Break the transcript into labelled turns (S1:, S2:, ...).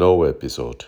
S1: no episode.